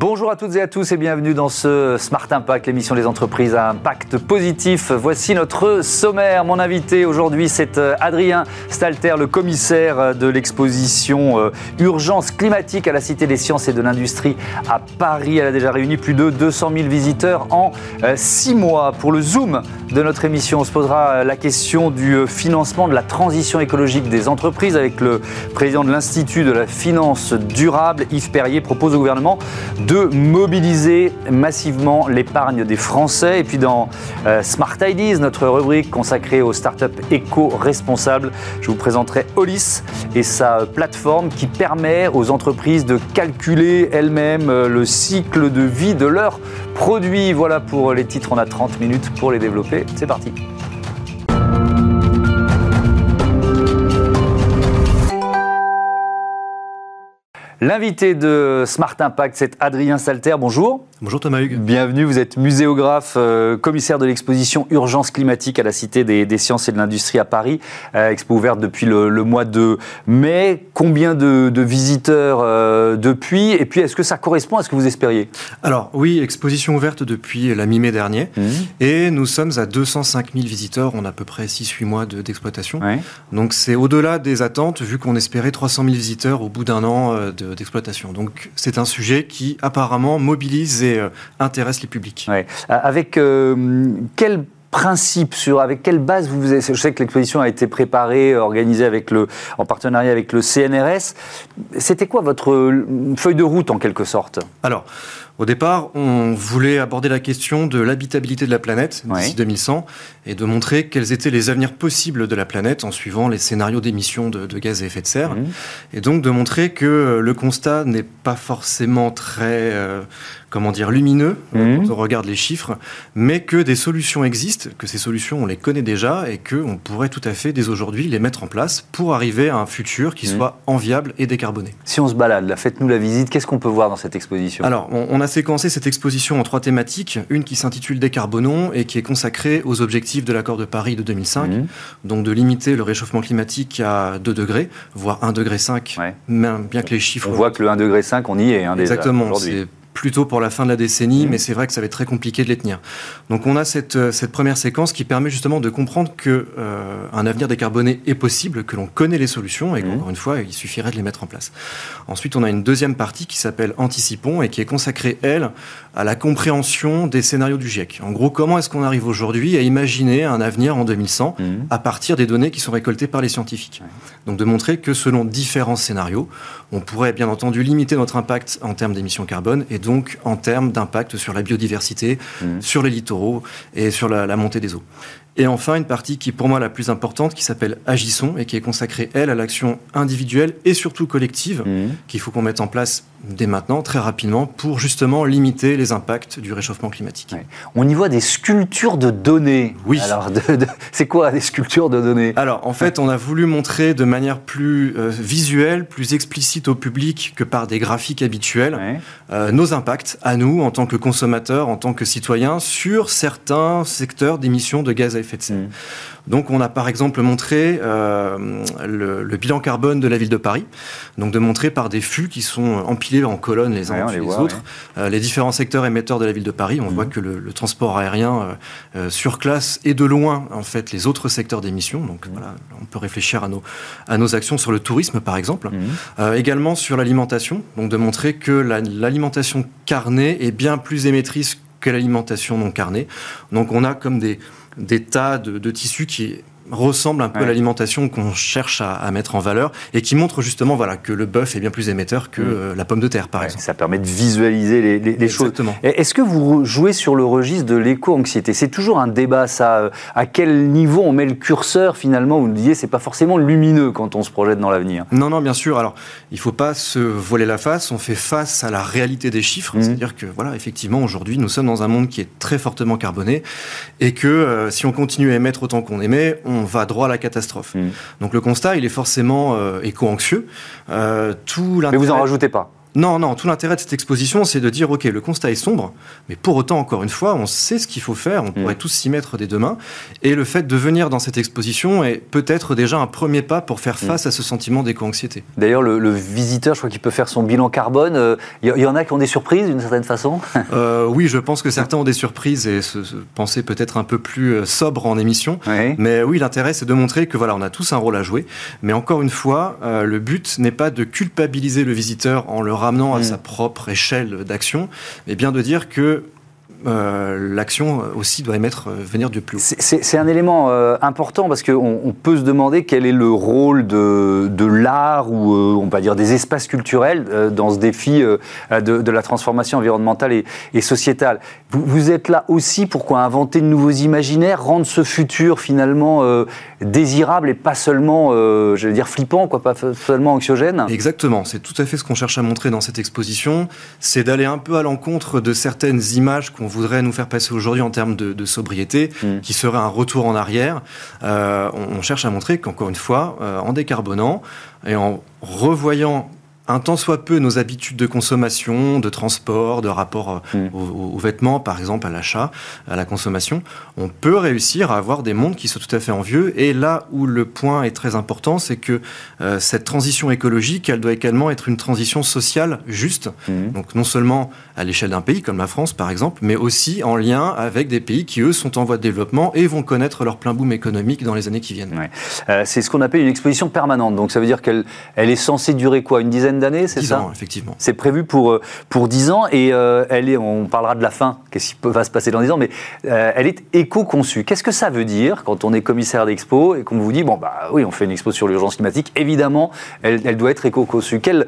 Bonjour à toutes et à tous et bienvenue dans ce Smart Impact, l'émission des entreprises à impact positif. Voici notre sommaire. Mon invité aujourd'hui, c'est euh, Adrien Stalter, le commissaire euh, de l'exposition euh, Urgence climatique à la Cité des sciences et de l'industrie à Paris. Elle a déjà réuni plus de 200 000 visiteurs en six mois. Pour le Zoom de notre émission, on se posera la question du financement de la transition écologique des entreprises avec le président de l'Institut de la finance durable, Yves Perrier, propose au gouvernement mobiliser massivement l'épargne des Français. Et puis dans euh, Smart Ideas, notre rubrique consacrée aux startups éco-responsables, je vous présenterai Olis et sa plateforme qui permet aux entreprises de calculer elles-mêmes euh, le cycle de vie de leurs produits. Voilà pour les titres, on a 30 minutes pour les développer. C'est parti. L'invité de Smart Impact, c'est Adrien Salter. Bonjour. Bonjour Thomas Hugues. Bienvenue, vous êtes muséographe, euh, commissaire de l'exposition Urgence climatique à la Cité des, sciences et de l'industrie à Paris. Euh, expo ouverte depuis le, mois de mai. Combien de, visiteurs euh, depuis? Et puis, est-ce que ça correspond à ce que vous espériez? Alors, oui, exposition ouverte depuis la mi-mai dernier. Mmh. Et nous sommes à 205 000 visiteurs. On a à peu près 6-8 mois d'exploitation. Donc, c'est au-delà des attentes, vu qu'on espérait 300 000 visiteurs au bout d'un an d'exploitation. Donc, c'est un sujet qui apparemment mobilise euh, intéresse les publics. Euh, avec euh, quel principe sur avec quelle base vous avez, je sais que l'exposition a été préparée organisée avec le en partenariat avec le CNRS c'était quoi votre feuille de route en quelque sorte? Alors au départ, on voulait aborder la question de l'habitabilité de la planète d'ici 2100 et de montrer quels étaient les avenirs possibles de la planète en suivant les scénarios d'émissions de, gaz à effet de serre. Mmh. Et donc de montrer que le constat n'est pas forcément très comment dire, lumineux euh, mhm. quand on regarde les chiffres, mais que des solutions existent, que ces solutions, on les connaît déjà et qu'on pourrait tout à fait, dès aujourd'hui, les mettre en place pour arriver à un futur qui mhm. soit enviable et décarboné. Si on se balade, faites-nous la visite, qu'est-ce qu'on peut voir dans cette exposition? Alors, on, a séquencé cette exposition en trois thématiques. Une qui s'intitule Décarbonons et qui est consacrée aux objectifs de l'accord de Paris de 2005, mhm. donc de limiter le réchauffement climatique à 2 degrés, voire 1,5 degré, bien que les chiffres... On voit que le 1,5 degré, on y est hein, déjà, Exactement, plutôt pour la fin de la décennie, mmh. mais c'est vrai que ça va être très compliqué de les tenir. Donc on a cette, euh, cette première séquence qui permet justement de comprendre que euh, un avenir décarboné est possible, que l'on connaît les solutions et mmh. qu'encore une fois, il suffirait de les mettre en place. Ensuite, on a une deuxième partie qui s'appelle Anticipons et qui est consacrée, elle, à la compréhension des scénarios du GIEC. En gros, comment est-ce qu'on arrive aujourd'hui à imaginer un avenir en 2100 mmh. à partir des données qui sont récoltées par les scientifiques? Donc de montrer que selon différents scénarios, on pourrait bien entendu limiter notre impact en termes d'émissions carbone et donc en termes d'impact sur la biodiversité, mmh. sur les littoraux et sur la, la montée des eaux. Et enfin, une partie qui est pour moi la plus importante, qui s'appelle Agissons et qui est consacrée, elle, à l'action individuelle et surtout collective, mmh. qu'il faut qu'on mette en place dès maintenant, très rapidement, pour justement limiter les impacts du réchauffement climatique. On y voit des sculptures de données. Oui. Alors, c'est quoi des sculptures de données? Alors, en fait, on a voulu montrer de manière plus euh, visuelle, plus explicite au public que par des graphiques habituels, euh, nos impacts à nous, en tant que consommateurs, en tant que citoyens, sur certains secteurs d'émissions de gaz à effet de serre. Mmh. Donc on a par exemple montré euh, le, bilan carbone de la ville de Paris, donc de montrer par des fûts qui sont empilés en colonnes les uns les, les autres euh, les différents secteurs émetteurs de la ville de Paris. On voit mhm. que le, transport aérien euh, surclasse et de loin en fait les autres secteurs d'émissions. Donc mhm. voilà, on peut réfléchir à nos, à nos actions sur le tourisme par exemple, mhm. également sur l'alimentation, donc de montrer que l'alimentation carnée est bien plus émettrice que l'alimentation non carnée. Donc on a comme des des tas de, tissus qui ressemble un peu à l'alimentation qu'on cherche à, mettre en valeur et qui montre justement voilà, que le bœuf est bien plus émetteur que mm. euh, la pomme de terre, par exemple. Ça permet de visualiser les, les, choses. Est-ce que vous jouez sur le registre de l'éco-anxiété? C'est toujours un débat, ça. Euh, à quel niveau on met le curseur, finalement? Vous me disiez, c'est pas forcément lumineux quand on se projette dans l'avenir. Non, non, bien sûr. Alors, il faut pas se voiler la face. On fait face à la réalité des chiffres. Mm. C'est-à-dire que, voilà, effectivement, aujourd'hui, nous sommes dans un monde qui est très fortement carboné et que euh, si on continue à émettre autant qu'on émet, on va droit à la catastrophe. Hmm. Donc le constat, il est forcément euh, éco-anxieux. Euh, tout Mais vous en rajoutez pas Non, non, tout l'intérêt de cette exposition, c'est de dire, OK, le constat est sombre, mais pour autant, encore une fois, on sait ce qu'il faut faire, on mm. pourrait tous s'y mettre dès demain. Et le fait de venir dans cette exposition est peut-être déjà un premier pas pour faire mm. face à ce sentiment d'éco-anxiété. D'ailleurs, le, visiteur, je crois qu'il peut faire son bilan carbone. Il euh, y, en a qui ont des surprises, d'une certaine façon? Euh, Oui, je pense que certains ont des surprises et se, penser peut-être un peu plus euh, sobre en émission. Mais oui, l'intérêt, c'est de montrer que voilà, on a tous un rôle à jouer. Mais encore une fois, le but n'est pas de culpabiliser le visiteur en le ramenant à mm. sa propre échelle d'action, mais bien de dire que euh, l'action aussi doit émettre euh, venir du plus haut. C'est un élément euh, important parce qu'on on peut se demander quel est le rôle de, de l'art ou on va dire des espaces culturels dans ce défi de, de, la transformation environnementale et, et sociétale. Vous, vous, êtes là aussi pour inventer de nouveaux imaginaires, rendre ce futur finalement désirable et pas seulement, je vais dire, flippant, quoi, pas seulement anxiogène? Exactement, c'est tout à fait ce qu'on cherche à montrer dans cette exposition, c'est d'aller un peu à l'encontre de certaines images qu'on voudrait nous faire passer aujourd'hui en termes de, sobriété, mm. qui serait un retour en arrière. Euh, on, cherche à montrer qu'encore une fois, euh, en décarbonant et en revoyant un tant soit peu nos habitudes de consommation, de transport, de rapport euh, mm. aux, vêtements, par exemple, à l'achat, à la consommation, on peut réussir à avoir des mondes qui sont tout à fait envieux. Et là où le point est très important, c'est que euh, cette transition écologique, elle doit également être une transition sociale juste. Mm. Donc non seulement à l'échelle d'un pays comme la France, par exemple, mais aussi en lien avec des pays qui, eux, sont en voie de développement et vont connaître leur plein boom économique dans les années qui viennent. Euh, c'est ce qu'on appelle une exposition permanente. Donc ça veut dire qu'elle elle est censée durer quoi? Une dizaine d'années, c'est ça ans, effectivement. C'est prévu pour, euh, pour 10 ans et euh, elle est, on parlera de la fin, qu'est-ce qui va se passer dans 10 ans, mais euh, elle est éco-conçue. Qu'est-ce que ça veut dire quand on est commissaire d'expo et qu'on vous dit, bon, bah oui, on fait une expo sur l'urgence climatique, évidemment, elle, elle doit être éco-conçue. Quelle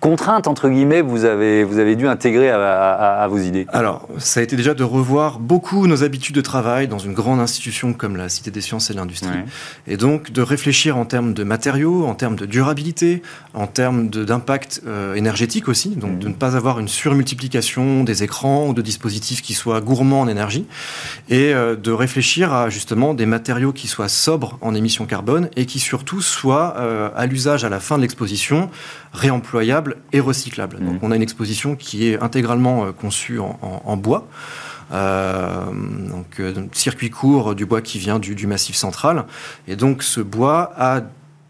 contraintes, entre guillemets, vous avez, vous avez dû intégrer à, vos idées Alors, ça a été déjà de revoir beaucoup nos habitudes de travail dans une grande institution comme la Cité des sciences et de l'industrie. Et donc, de réfléchir en termes de matériaux, en termes de durabilité, en termes d'impact euh, énergétique aussi. Donc, mmh. de ne pas avoir une surmultiplication des écrans ou de dispositifs qui soient gourmands en énergie. Et euh, de réfléchir à justement des matériaux qui soient sobres en émissions carbone et qui surtout soient euh, à l'usage à la fin de l'exposition et recyclable. Donc mmh. on a une exposition qui est intégralement euh, conçue en, bois. Euh, donc, euh, circuit court du bois qui vient du, du, massif central. Et donc ce bois a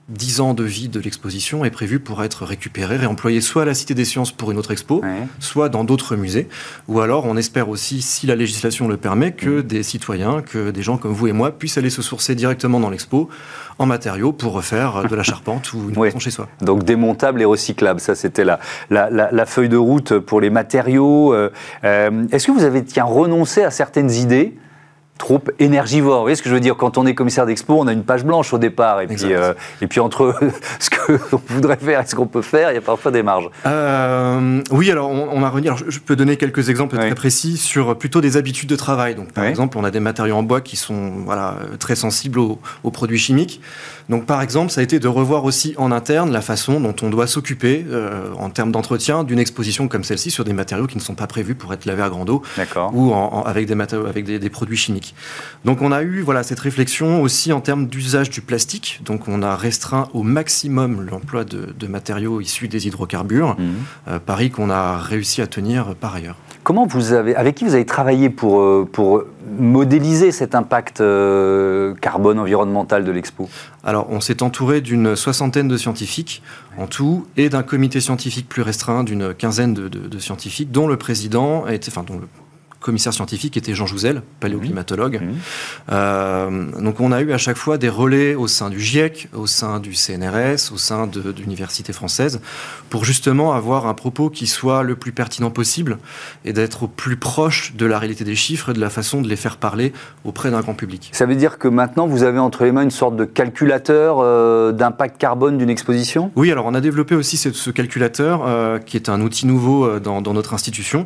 10 ans de vie de l'exposition est prévu pour être récupéré, réemployé soit à la Cité des Sciences pour une autre expo, soit dans d'autres musées. Ou alors, on espère aussi, si la législation le permet, que mmh. des citoyens, que des gens comme vous et moi puissent aller se sourcer directement dans l'expo en matériaux pour refaire de la charpente ou une maison chez soi. Donc démontable et recyclable, ça c'était la, la, feuille de route pour les matériaux. Euh, euh, est-ce que vous avez tiens, renoncé à certaines idées trop énergivore. Vous voyez ce que je veux dire Quand on est commissaire d'expo, on a une page blanche au départ. Et, puis, euh, et puis entre ce qu'on voudrait faire et ce qu'on peut faire, il y a parfois des marges. Euh, oui, alors on, a renié. je peux donner quelques exemples très précis sur plutôt des habitudes de travail. Donc, par exemple, on a des matériaux en bois qui sont voilà, très sensibles aux, produits chimiques. Donc, par exemple, ça a été de revoir aussi en interne la façon dont on doit s'occuper euh, en termes d'entretien d'une exposition comme celle-ci sur des matériaux qui ne sont pas prévus pour être lavés à grande eau ou avec, des, matériaux, avec des produits chimiques. Donc on a eu voilà, cette réflexion aussi en termes d'usage du plastique. Donc on a restreint au maximum l'emploi de, matériaux issus des hydrocarbures, mmh. euh, pari qu'on a réussi à tenir par ailleurs. Comment vous avez, avec qui vous avez travaillé pour, euh, modéliser cet impact euh, carbone environnemental de l'expo? Alors, on s'est entouré d'une soixantaine de scientifiques en tout et d'un comité scientifique plus restreint d'une quinzaine de, scientifiques, dont le président, était, enfin, commissaire scientifique était Jean Jouzel, paléoclimatologue. Mmh. Euh, donc on a eu à chaque fois des relais au sein du GIEC, au sein du CNRS, au sein de, l'université française, pour justement avoir un propos qui soit le plus pertinent possible et d'être au plus proche de la réalité des chiffres et de la façon de les faire parler auprès d'un grand public. Ça veut dire que maintenant vous avez entre les mains une sorte de calculateur euh, d'impact carbone d'une exposition? Oui, alors on a développé aussi ce, calculateur euh, qui est un outil nouveau dans, dans notre institution,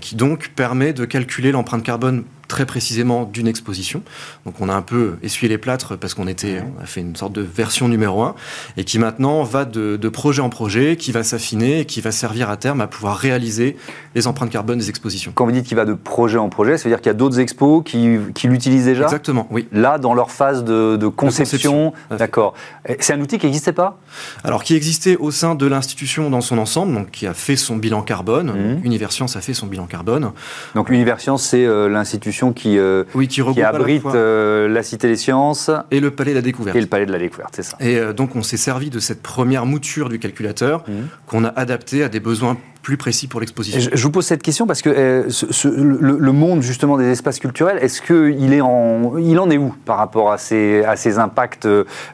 qui donc permet de calculer l'empreinte carbone très précisément d'une exposition. Donc on a un peu essuyé les plâtres parce qu'on était, on a fait une sorte de version numéro 1 et qui maintenant va de, projet en projet, qui va s'affiner et qui va servir à terme à pouvoir réaliser les empreintes carbone des expositions. Quand vous dites qu'il va de projet en projet, ça veut dire qu'il y a d'autres expos qui, qui l'utilisent déjà Exactement, oui. Là, dans leur phase de, conception, d'accord. C'est un outil qui n'existait pas? Alors qui existait au sein de l'institution dans son ensemble, donc qui a fait son bilan carbone. Mmh. Universcience a fait son bilan carbone. Donc Universcience, c'est euh, l'institution qui, euh, oui, qui, abrite euh, la, Cité des Sciences. Et le Palais de la Découverte. Et le Palais de la Découverte, c'est ça. Et donc on s'est servi de cette première mouture du calculateur mmh. qu'on a adapté à des besoins plus précis pour l'exposition. Je, vous pose cette question parce que euh, le, monde justement des espaces culturels, est-ce qu'il est en, il en est où par rapport à ces, à ces impacts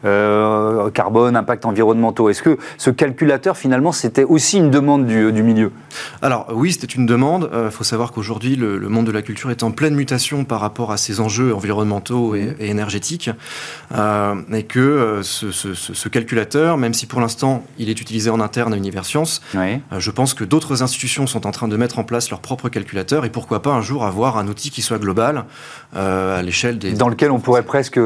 euh, carbone, impacts environnementaux? Est-ce que ce calculateur finalement c'était aussi une demande du, du milieu? Alors oui, c'était une demande. Il euh, faut savoir qu'aujourd'hui le, monde de la culture est en pleine mutation par rapport à ces enjeux environnementaux et, énergétiques, et que ce, ce, calculateur, même si pour l'instant il est utilisé en interne à Universcience, oui. je pense que d'autres institutions sont en train de mettre en place leur propre calculateur et pourquoi pas un jour avoir un outil qui soit global euh, à l'échelle des... Dans lequel on pourrait presque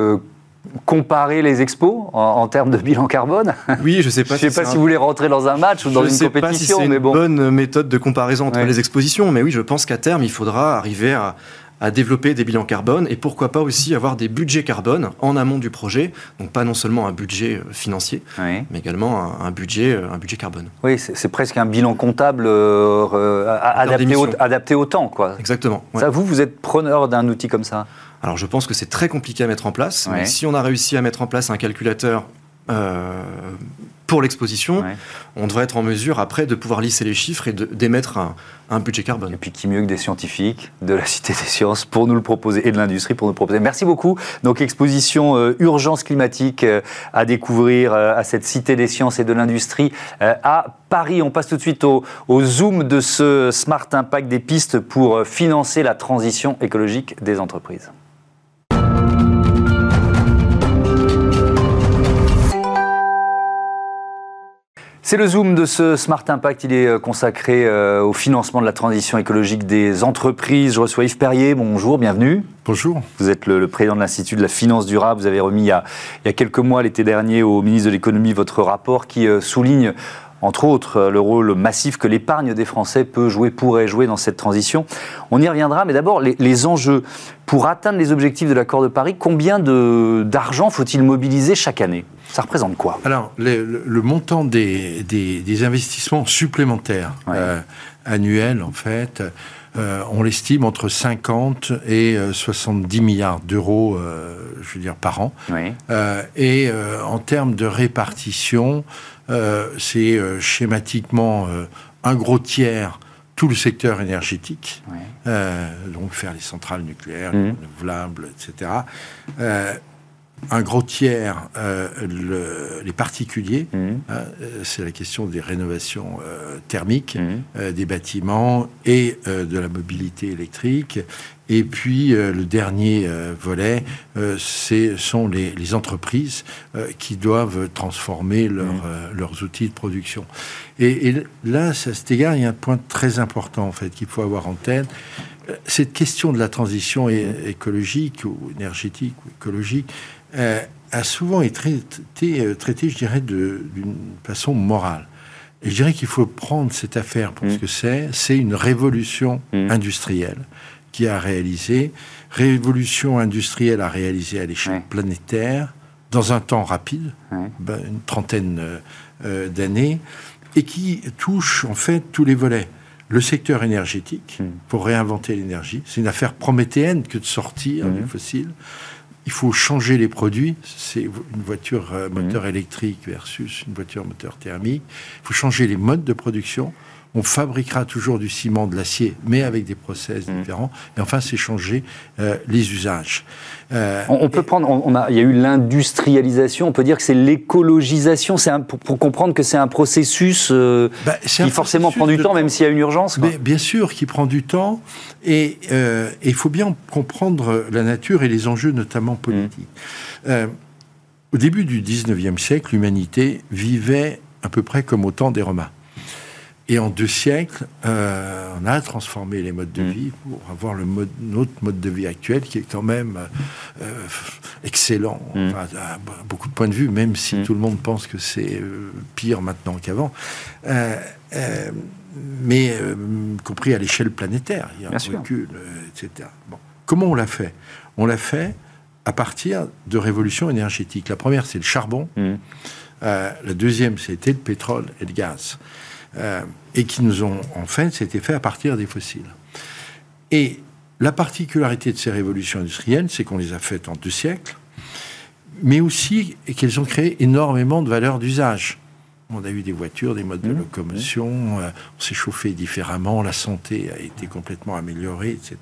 comparer les expos en, termes de bilan carbone Oui, je sais pas. je sais pas si vous voulez rentrer dans un match ou dans une compétition, pas si c'est une bonne méthode de comparaison entre les expositions, mais oui, je pense qu'à terme, il faudra arriver à, à développer des bilans carbone et pourquoi pas aussi avoir des budgets carbone en amont du projet. Donc pas non seulement un budget euh, financier, mais également un, budget, euh, un budget carbone. Oui, c'est presque un bilan comptable euh, adapté, au, adapté, au, temps. Quoi. Exactement. Ça, vous, vous êtes preneur d'un outil comme ça? Alors je pense que c'est très compliqué à mettre en place, mais si on a réussi à mettre en place un calculateur pour l'exposition, on devrait être en mesure après de pouvoir lisser les chiffres et d'émettre un, un, budget carbone. Et puis qui mieux que des scientifiques de la Cité des Sciences pour nous le proposer et de l'industrie pour nous le proposer. Merci beaucoup. Donc exposition euh, urgence climatique euh, à découvrir euh, à cette Cité des Sciences et de l'industrie à Paris. On passe tout de suite au, au zoom de ce Smart Impact des pistes pour financer la transition écologique des entreprises. C'est le zoom de ce Smart Impact. Il est euh, consacré euh, au financement de la transition écologique des entreprises. Je reçois Yves Perrier. Bonjour, bienvenue. Bonjour. Vous êtes le, président de l'Institut de la finance durable. Vous avez remis il y a, il y a quelques mois, l'été dernier, au ministre de l'économie, votre rapport qui euh, souligne entre autres, le rôle massif que l'épargne des Français peut jouer, pourrait jouer dans cette transition. On y reviendra, mais d'abord, les, enjeux. Pour atteindre les objectifs de l'accord de Paris, combien d'argent faut-il mobiliser chaque année? Ça représente quoi Alors, le, montant des, investissements supplémentaires euh, annuels, en fait, euh, on l'estime entre 50 et 70 euh, milliards d'euros, je veux dire, par an. et en termes de répartition, c'est schématiquement un gros tiers tout le secteur énergétique, donc faire les centrales nucléaires, mmh. renouvelables, etc. un gros tiers, les particuliers, mmh. c'est la question des rénovations thermiques mmh. des bâtiments et de la mobilité électrique, et puis euh, le dernier euh, volet, euh, ce sont les, entreprises qui doivent transformer mmh. leurs outils de production. Et, là, à cet égard, il y a un point très important en fait qu'il faut avoir en tête. Cette question de la transition écologique ou énergétique ou écologique a souvent été traitée, je dirais, d'une façon morale. Et je dirais qu'il faut prendre cette affaire pour mmh. ce que c'est. C'est une révolution mmh. industrielle qui a réalisé, révolution industrielle à réaliser à l'échelle planétaire, dans un temps rapide, ben, une trentaine euh, euh, d'années, et qui touche en fait tous les volets. Le secteur énergétique, hmm. pour réinventer l'énergie, c'est une affaire prométhéenne que de sortir du fossile. Il faut changer les produits. C'est une voiture euh, moteur hmm. électrique versus une voiture moteur thermique. Il faut changer les modes de production on fabriquera toujours du ciment, de l'acier, mais avec des process mmh. différents. Et enfin, c'est changer euh, les usages. Euh, on, peut prendre, on, a, il y a eu l'industrialisation, on peut dire que c'est l'écologisation, c'est pour, pour, comprendre que c'est un processus euh, bah, qui forcément prend du temps, même s'il y a une urgence. Mais bien sûr, qui prend du temps, et il faut bien comprendre la nature et les enjeux, notamment politiques. Mmh. au début du 19e siècle, l'humanité vivait à peu près comme au temps des Romains. Et en deux siècles, euh, on a transformé les modes de mm. vie pour avoir le mode, notre mode de vie actuel qui est quand même euh, excellent, mm. à beaucoup de points de vue, même si mm. tout le monde pense que c'est euh, pire maintenant qu'avant. mais compris à l'échelle planétaire, il y a un recul, etc. Bon. Comment on l'a fait? On l'a fait à partir de révolutions énergétiques. La première, c'est le charbon. la deuxième, c'était le pétrole et le gaz. Euh, et qui nous ont, en fait, c'était fait à partir des fossiles. Et la particularité de ces révolutions industrielles, c'est qu'on les a faites en deux siècles, mais aussi qu'elles ont créé énormément de valeurs d'usage. On a eu des voitures, des modes de mmh. locomotion, euh, on s'est chauffé différemment, la santé a été complètement améliorée, etc.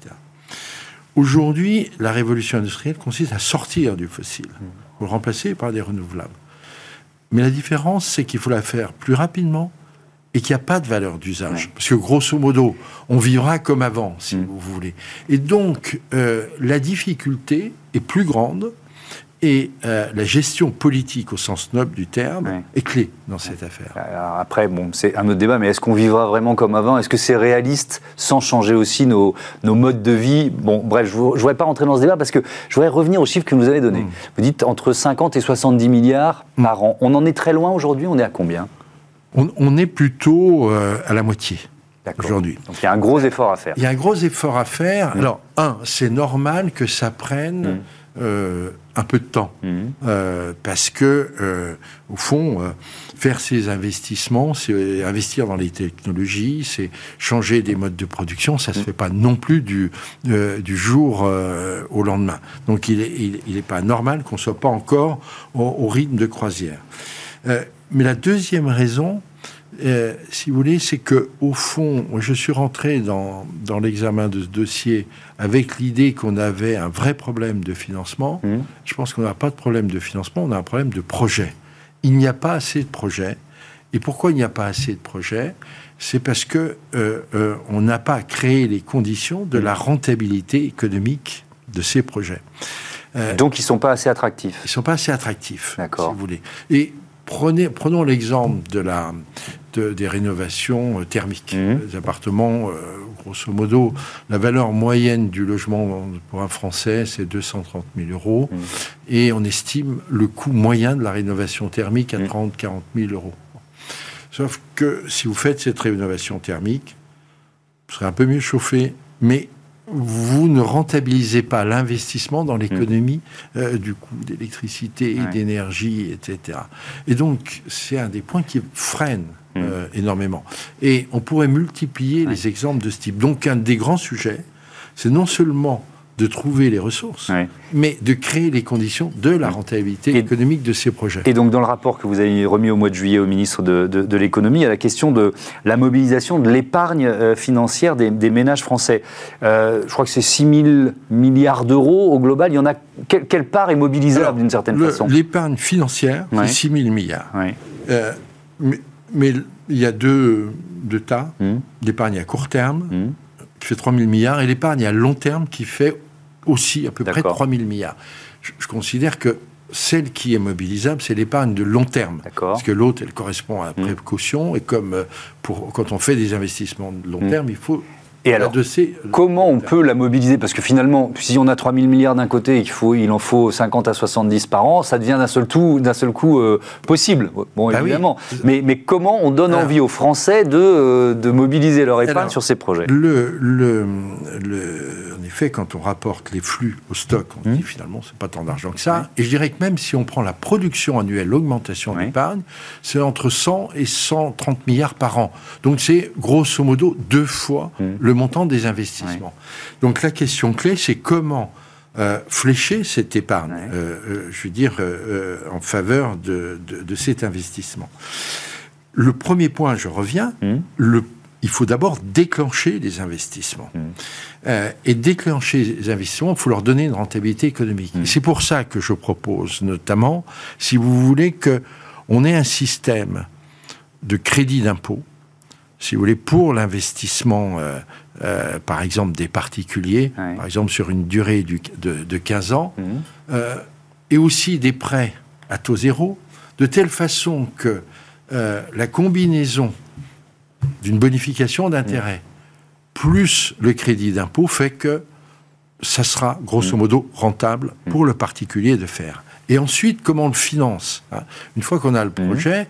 Aujourd'hui, la révolution industrielle consiste à sortir du fossile, mmh. pour le remplacer par des renouvelables. Mais la différence, c'est qu'il faut la faire plus rapidement, et qu'il n'y a pas de valeur d'usage. Parce que grosso modo, on vivra comme avant, si mm. vous voulez. Et donc, euh, la difficulté est plus grande et euh, la gestion politique au sens noble du terme est clé dans cette affaire. après, bon, c'est un autre débat, mais est-ce qu'on vivra vraiment comme avant? Est-ce que c'est réaliste sans changer aussi nos, nos modes de vie? Bon, bref, je ne voudrais pas rentrer dans ce débat parce que je voudrais revenir aux chiffres que vous avez donnés. Mm. Vous dites entre 50 et 70 milliards par an. On en est très loin aujourd'hui, on est à combien? On, est plutôt euh, à la moitié aujourd'hui. Donc il y a un gros effort à faire. Il y a un gros effort à faire. Mm. Alors, un, c'est normal que ça prenne mm. euh, un peu de temps. Mm. Euh, parce que, au fond, faire ces investissements, c'est investir dans les technologies, c'est changer des modes de production. Ça ne se fait pas non plus du, du jour au lendemain. Donc il n'est il, est pas normal qu'on ne soit pas encore au, au rythme de croisière. Mais la deuxième raison, euh, si vous voulez, c'est que au fond, je suis rentré dans, dans l'examen de ce dossier avec l'idée qu'on avait un vrai problème de financement. Mmh. Je pense qu'on n'a pas de problème de financement, on a un problème de projet. Il n'y a pas assez de projets. Et pourquoi il n'y a pas assez de projets? C'est parce que euh, euh, on n'a pas créé les conditions de la rentabilité économique de ces projets. Donc ils sont pas assez attractifs. Ils sont pas assez attractifs, si vous voulez. Et prenons l'exemple de la, des rénovations euh, thermiques. Mmh. Les appartements, euh, grosso modo, la valeur moyenne du logement pour un Français, c'est 230 000 euros. Mmh. Et on estime le coût moyen de la rénovation thermique à 30 40 000 euros. Sauf que si vous faites cette rénovation thermique, vous serez un peu mieux chauffé, mais vous ne rentabilisez pas l'investissement dans l'économie hmm. euh, du coût d'électricité, d'énergie, etc. Et donc, c'est un des points qui freine hmm. euh, énormément. Et on pourrait multiplier les exemples de ce type. Donc, un des grands sujets, c'est non seulement de trouver les ressources, mais de créer les conditions de la rentabilité économique de ces projets. Et donc, dans le rapport que vous avez remis au mois de juillet au ministre de, de, l'économie, il y a la question de la mobilisation de l'épargne euh, financière des, ménages français. Euh, je crois que c'est 6 000 milliards d'euros au global. Il y en a quelle, part est mobilisable d'une certaine façon? L'épargne financière, c'est 6 000 milliards. Euh, mais, il y a deux, deux tas. Hum. L'épargne à court terme, hum. qui fait 3 000 milliards, et l'épargne à long terme, qui fait aussi à peu près 3 000 milliards. Je, considère que celle qui est mobilisable, c'est l'épargne de long terme. Parce que l'autre, elle correspond à la mmh. précaution. Et comme euh, pour, quand on fait des investissements de long mmh. terme, il faut et alors, comment on peut la mobiliser? Parce que finalement, si on a 3 000 milliards d'un côté et qu'il faut, il en faut 50 à 70 par an, ça devient d'un seul, d'un seul coup euh, possible. Bon, bah évidemment. Mais, mais, comment on donne envie aux Français de, euh, de mobiliser leur épargne sur ces projets? le, le, En effet, quand on rapporte les flux au stock, on dit hum. finalement, c'est pas tant d'argent que ça. Et je dirais que même si on prend la production annuelle, l'augmentation d'épargne, c'est entre 100 et 130 milliards par an. Donc c'est grosso modo deux fois hum. le montant des investissements. Donc la question clé, c'est comment euh, flécher cette épargne, euh, euh, je veux dire, en faveur de, cet investissement. Le premier point, je reviens, mmh. le, il faut d'abord déclencher les investissements. Mmh. et déclencher les investissements, il faut leur donner une rentabilité économique. Mmh. C'est pour ça que je propose notamment, si vous voulez, que on ait un système de crédit d'impôt, si vous voulez, pour l'investissement euh, par exemple des particuliers, par exemple sur une durée de, 15 ans, mhm. euh, et aussi des prêts à taux zéro, de telle façon que euh, la combinaison d'une bonification d'intérêt, plus le crédit d'impôt, fait que ça sera grosso modo rentable pour le particulier de faire. Et ensuite, comment on le finance hein? Une fois qu'on a le projet,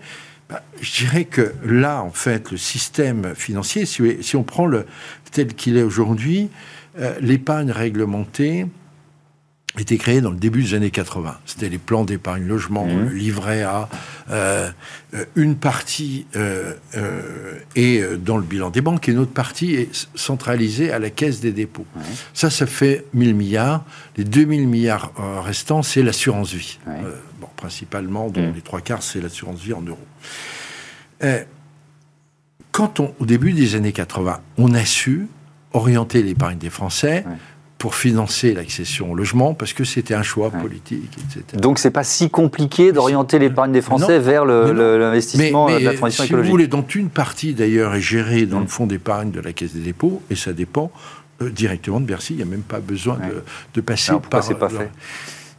bah, je dirais que là, en fait, le système financier, si, on prend le tel qu'il est aujourd'hui, euh, l'épargne réglementée, été créé dans le début des années 80. C'était les plans d'épargne logement, mmh. le livret A. Euh, une partie euh, euh, est dans le bilan des banques et une autre partie est centralisée à la caisse des dépôts. Ça, ça fait 1000 milliards. Les 2000 milliards restants, c'est l'assurance vie. bon, principalement, dont mmh. les trois quarts, c'est l'assurance vie en euros. quand on, au début des années 80, on a su orienter l'épargne des Français pour financer l'accession au logement, parce que c'était un choix politique, etc. Donc c'est pas si compliqué d'orienter l'épargne des Français vers l'investissement de la transition si Vous voulez, dont une partie d'ailleurs est gérée dans le fonds d'épargne de la Caisse des dépôts, et ça dépend euh, directement de Bercy, il n'y a même pas besoin de, passer par... c'est pas fait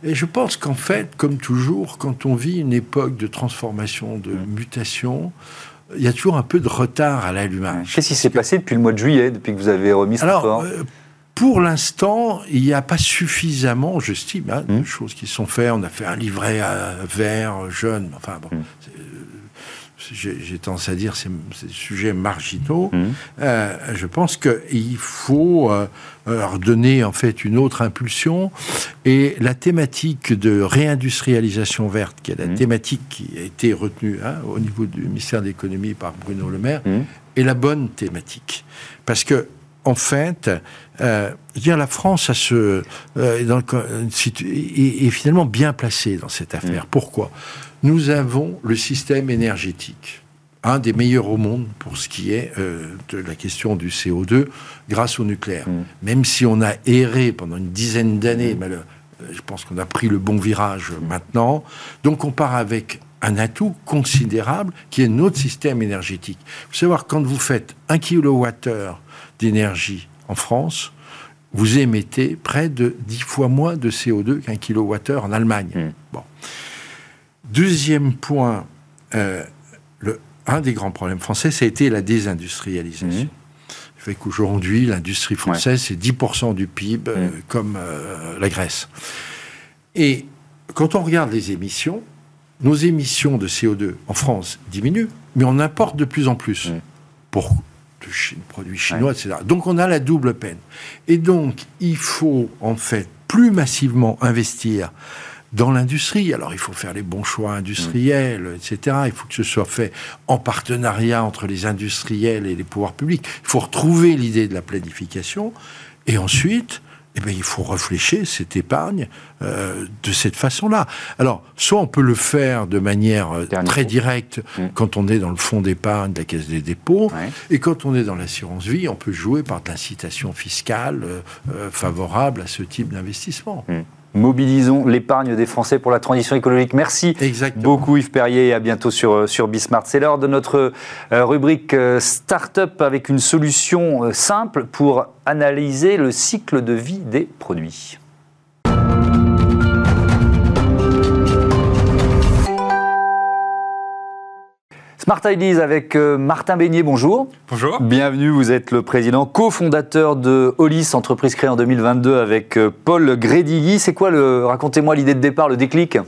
et je pense qu'en fait, comme toujours, quand on vit une époque de transformation, de mm. mutation, il y a toujours un peu de retard à l'allumage. Qu'est-ce qui s'est passé depuis le mois de juillet, depuis que vous avez remis ce Alors, euh, pour l'instant, il n'y a pas suffisamment, j'estime, hein, de mmh. choses qui sont faites. On a fait un livret à vert, jaune, enfin bon. Mmh. J'ai tendance à dire c'est des sujets marginaux. Mmh. Euh, je pense qu'il faut euh, leur donner en fait une autre impulsion. Et la thématique de réindustrialisation verte, qui est la thématique qui a été retenue hein, au niveau du ministère de l'économie par Bruno Le Maire, est la bonne thématique. Parce que en fait, euh, dire la France a ce, euh, est, finalement bien placée dans cette affaire. Mm. Pourquoi? Nous avons le système énergétique, un des meilleurs au monde pour ce qui est euh, de la question du CO2, grâce au nucléaire. Mm. Même si on a erré pendant une dizaine d'années, mm. je pense qu'on a pris le bon virage maintenant. Donc on part avec un atout considérable qui est notre système énergétique. Vous savoir, quand vous faites un kilowattheure d'énergie en France, vous émettez près de 10 fois moins de CO2 qu'un kilowattheure en Allemagne. Hmm. Bon. Deuxième point, euh, le, un des grands problèmes français, ça a été la désindustrialisation. Hmm. fait qu'aujourd'hui, l'industrie française, c'est 10% du PIB, euh, hmm. comme euh, la Grèce. Et quand on regarde les émissions, nos émissions de CO2 en France diminuent, mais on importe de plus en plus. Pourquoi de produits chinois, etc. Donc on a la double peine. Et donc il faut en fait plus massivement investir dans l'industrie. Alors il faut faire les bons choix industriels, etc. Il faut que ce soit fait en partenariat entre les industriels et les pouvoirs publics. Il faut retrouver l'idée de la planification. Et ensuite, eh bien, il faut réfléchir cette épargne euh, de cette façon-là. Alors, soit on peut le faire de manière euh, très directe mmh. quand on est dans le fonds d'épargne de la Caisse des dépôts, et quand on est dans l'assurance vie, on peut jouer par de l'incitation fiscale euh, favorable à ce type d'investissement. Mmh. Mobilisons l'épargne des Français pour la transition écologique. Merci beaucoup Yves Perrier et à bientôt sur, euh, sur Bismart. C'est l'heure de notre euh, rubrique euh, Startup avec une solution simple pour analyser le cycle de vie des produits. Smart Ideas avec euh, Martin Beignet, bonjour. Bonjour. Bienvenue, vous êtes le président cofondateur de Hollis, entreprise créée en 2022 avec euh, Paul Grédilly. C'est quoi le, racontez-moi l'idée de départ, le déclic?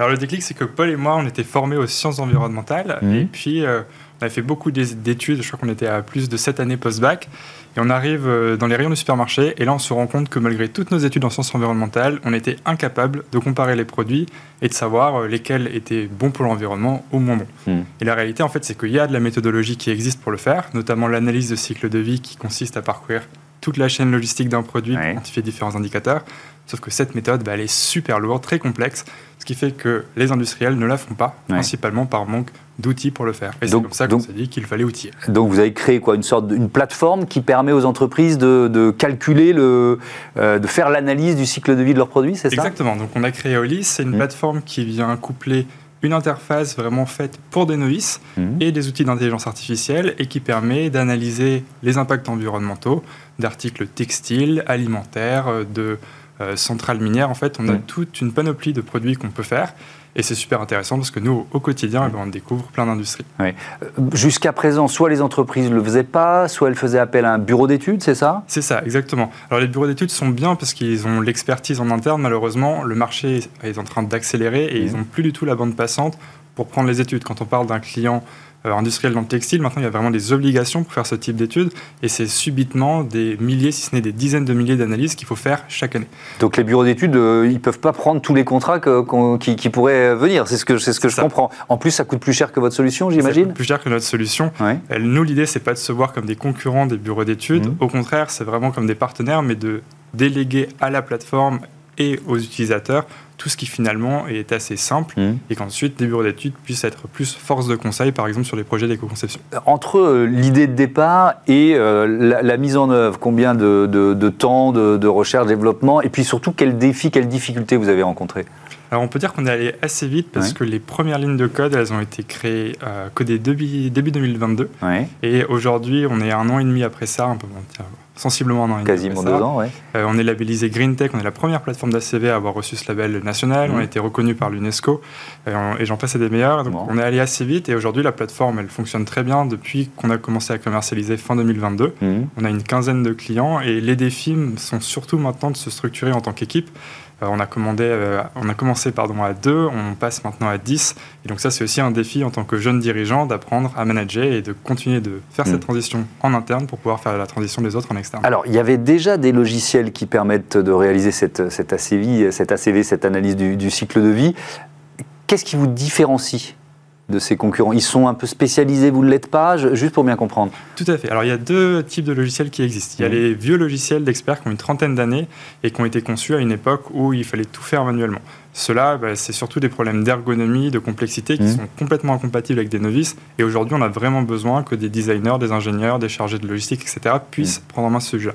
Alors le déclic, c'est que Paul et moi, on était formés aux sciences environnementales mmh. et puis euh, on a fait beaucoup d'études, je crois qu'on était à plus de 7 années post-bac. Et on arrive euh, dans les rayons du supermarché et là on se rend compte que malgré toutes nos études en sciences environnementales, on était incapable de comparer les produits et de savoir euh, lesquels étaient bons pour l'environnement ou moins bons. Hmm. Et la réalité en fait c'est qu'il y a de la méthodologie qui existe pour le faire, notamment l'analyse de cycle de vie qui consiste à parcourir toute la chaîne logistique d'un produit pour identifier différents indicateurs. Sauf que cette méthode, bah, elle est super lourde, très complexe, ce qui fait que les industriels ne la font pas, principalement par manque d'outils pour le faire. Et c'est comme ça qu'on s'est dit qu'il fallait outiller. Donc vous avez créé quoi Une sorte d'une plateforme qui permet aux entreprises de, calculer, le, euh, de faire l'analyse du cycle de vie de leurs produits, c'est ça? Exactement. Donc on a créé Olis, c'est une mmh. plateforme qui vient coupler une interface vraiment faite pour des novices mmh. et des outils d'intelligence artificielle et qui permet d'analyser les impacts environnementaux d'articles textiles, alimentaires, de euh, centrales minières. En fait, on a toute une panoplie de produits qu'on peut faire Et c'est super intéressant parce que nous, au quotidien, eh ben, on découvre plein d'industries. Euh, jusqu'à présent, soit les entreprises ne le faisaient pas, soit elles faisaient appel à un bureau d'études, c'est ça? C'est ça, exactement. Alors les bureaux d'études sont bien parce qu'ils ont l'expertise en interne. Malheureusement, le marché est en train d'accélérer et ils n'ont plus du tout la bande passante pour prendre les études. Quand on parle d'un client industriel dans le textile, maintenant il y a vraiment des obligations pour faire ce type d'études et c'est subitement des milliers, si ce n'est des dizaines de milliers d'analyses qu'il faut faire chaque année. Donc les bureaux d'études, euh, ils ne peuvent pas prendre tous les contrats qui, pourraient venir, c'est ce que, ce que je comprends. En plus, ça coûte plus cher que votre solution, j'imagine Ça coûte plus cher que notre solution. nous, l'idée, c'est pas de se voir comme des concurrents des bureaux d'études, mmh. au contraire, c'est vraiment comme des partenaires, mais de déléguer à la plateforme et aux utilisateurs tout ce qui finalement est assez simple mmh. et qu'ensuite des bureaux d'études puissent être plus force de conseil, par exemple sur les projets d'éco-conception. Entre euh, l'idée de départ et euh, la, mise en œuvre, combien de, temps de, recherche, développement, et puis surtout quels défis, quelles difficultés vous avez rencontrés? Alors on peut dire qu'on est allé assez vite parce que les premières lignes de code, elles ont été créées, euh, codées début, début 2022. Et aujourd'hui, on est un an et demi après ça, un peu, sensiblement un an et Quasiment deux ans, oui. Euh, on est labellisé Green Tech, on est la première plateforme d'ACV à avoir reçu ce label national, on a été reconnu par l'UNESCO, et, j'en passe à des meilleurs. Donc on est allé assez vite, et aujourd'hui la plateforme, elle fonctionne très bien depuis qu'on a commencé à commercialiser fin 2022. Mmh. On a une quinzaine de clients, et les défis sont surtout maintenant de se structurer en tant qu'équipe. Euh, on, a commandé, euh, on a commencé pardon, à 2, on passe maintenant à 10. Et donc ça, c'est aussi un défi en tant que jeune dirigeant d'apprendre à manager et de continuer de faire cette mm. transition en interne pour pouvoir faire la transition des autres en externe. Alors, il y avait déjà des logiciels qui permettent de réaliser cette, cette ACV, cette, ACV, cette analyse du, du cycle de vie. Qu'est-ce qui vous différencie de ces concurrents Ils sont un peu spécialisés, vous ne l'êtes pas Juste pour bien comprendre. Tout à fait. Alors il y a deux types de logiciels qui existent. Il y a les vieux logiciels d'experts qui ont une trentaine d'années et qui ont été conçus à une époque où il fallait tout faire manuellement. Cela, bah, c'est surtout des problèmes d'ergonomie, de complexité qui mmh. sont complètement incompatibles avec des novices. Et aujourd'hui, on a vraiment besoin que des designers, des ingénieurs, des chargés de logistique, etc., puissent mmh. prendre en main ce sujet.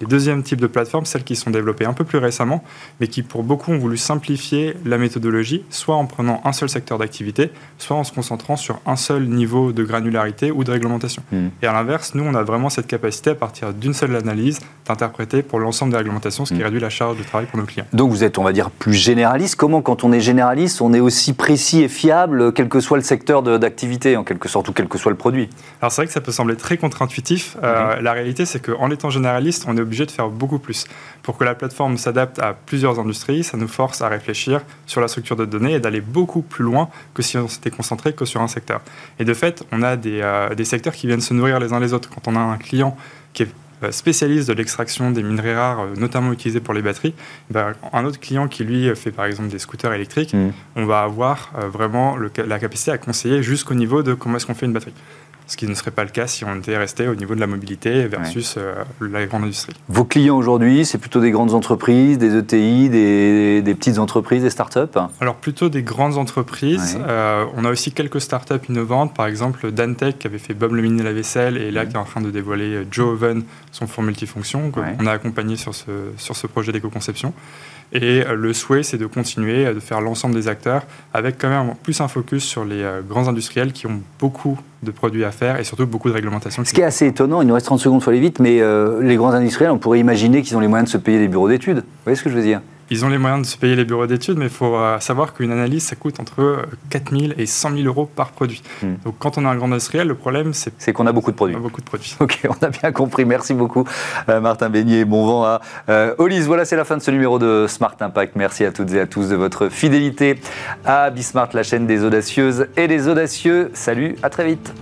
Les deuxièmes types de plateformes, celles qui sont développées un peu plus récemment, mais qui pour beaucoup ont voulu simplifier la méthodologie, soit en prenant un seul secteur d'activité, soit en se concentrant sur un seul niveau de granularité ou de réglementation. Hmm. Et à l'inverse, nous, on a vraiment cette capacité à partir d'une seule analyse d'interpréter pour l'ensemble des réglementations, ce qui hmm. réduit la charge de travail pour nos clients. Donc vous êtes, on va dire, plus généraliste. Comment, quand on est généraliste, on est aussi précis et fiable, quel que soit le secteur d'activité, en quelque sorte, ou quel que soit le produit? Alors c'est vrai que ça peut sembler très contre-intuitif. Euh, la réalité, c'est qu'en étant généraliste, on est obligé de faire beaucoup plus. Pour que la plateforme s'adapte à plusieurs industries, ça nous force à réfléchir sur la structure de données et d'aller beaucoup plus loin que si on s'était concentré que sur un secteur. Et de fait, on a des, euh, des secteurs qui viennent se nourrir les uns les autres. Quand on a un client qui est euh, spécialiste de l'extraction des minerais rares, euh, notamment utilisés pour les batteries, ben, un autre client qui lui fait par exemple des scooters électriques, mmh. on va avoir vraiment la capacité à conseiller jusqu'au niveau de comment est-ce qu'on fait une batterie ce qui ne serait pas le cas si on était resté au niveau de la mobilité versus euh, la grande industrie. Vos clients aujourd'hui, c'est plutôt des grandes entreprises, des ETI, des, petites entreprises, des startups Alors plutôt des grandes entreprises. Euh, on a aussi quelques startups innovantes, par exemple Dantec qui avait fait Bob le la vaisselle et là qui est en train de dévoiler euh, Joe Oven, son four multifonction. On a accompagné sur ce, sur ce projet d'éco-conception. Et le souhait, c'est de continuer de faire l'ensemble des acteurs avec quand même plus un focus sur les grands industriels qui ont beaucoup de produits à faire et surtout beaucoup de réglementations. Ce qui est assez étonnant, il nous reste 30 secondes, faut aller vite, mais euh, les grands industriels, on pourrait imaginer qu'ils ont les moyens de se payer des bureaux d'études. Vous voyez ce que je veux dire? Ils ont les moyens de se payer les bureaux d'études, mais il faut euh, savoir qu'une analyse, ça coûte entre 4 euh, 000 et 100 000 euros par produit. Hmm. Donc quand on a un grand industriel, le problème, c'est... C'est qu'on a beaucoup de produits. beaucoup de produits. Ok, on a bien compris. Merci beaucoup, Martin Beignet. Bon vent à euh, Voilà, c'est la fin de ce numéro de Smart Impact. Merci à toutes et à tous de votre fidélité à Bismart, la chaîne des audacieuses et des audacieux. Salut, à très vite.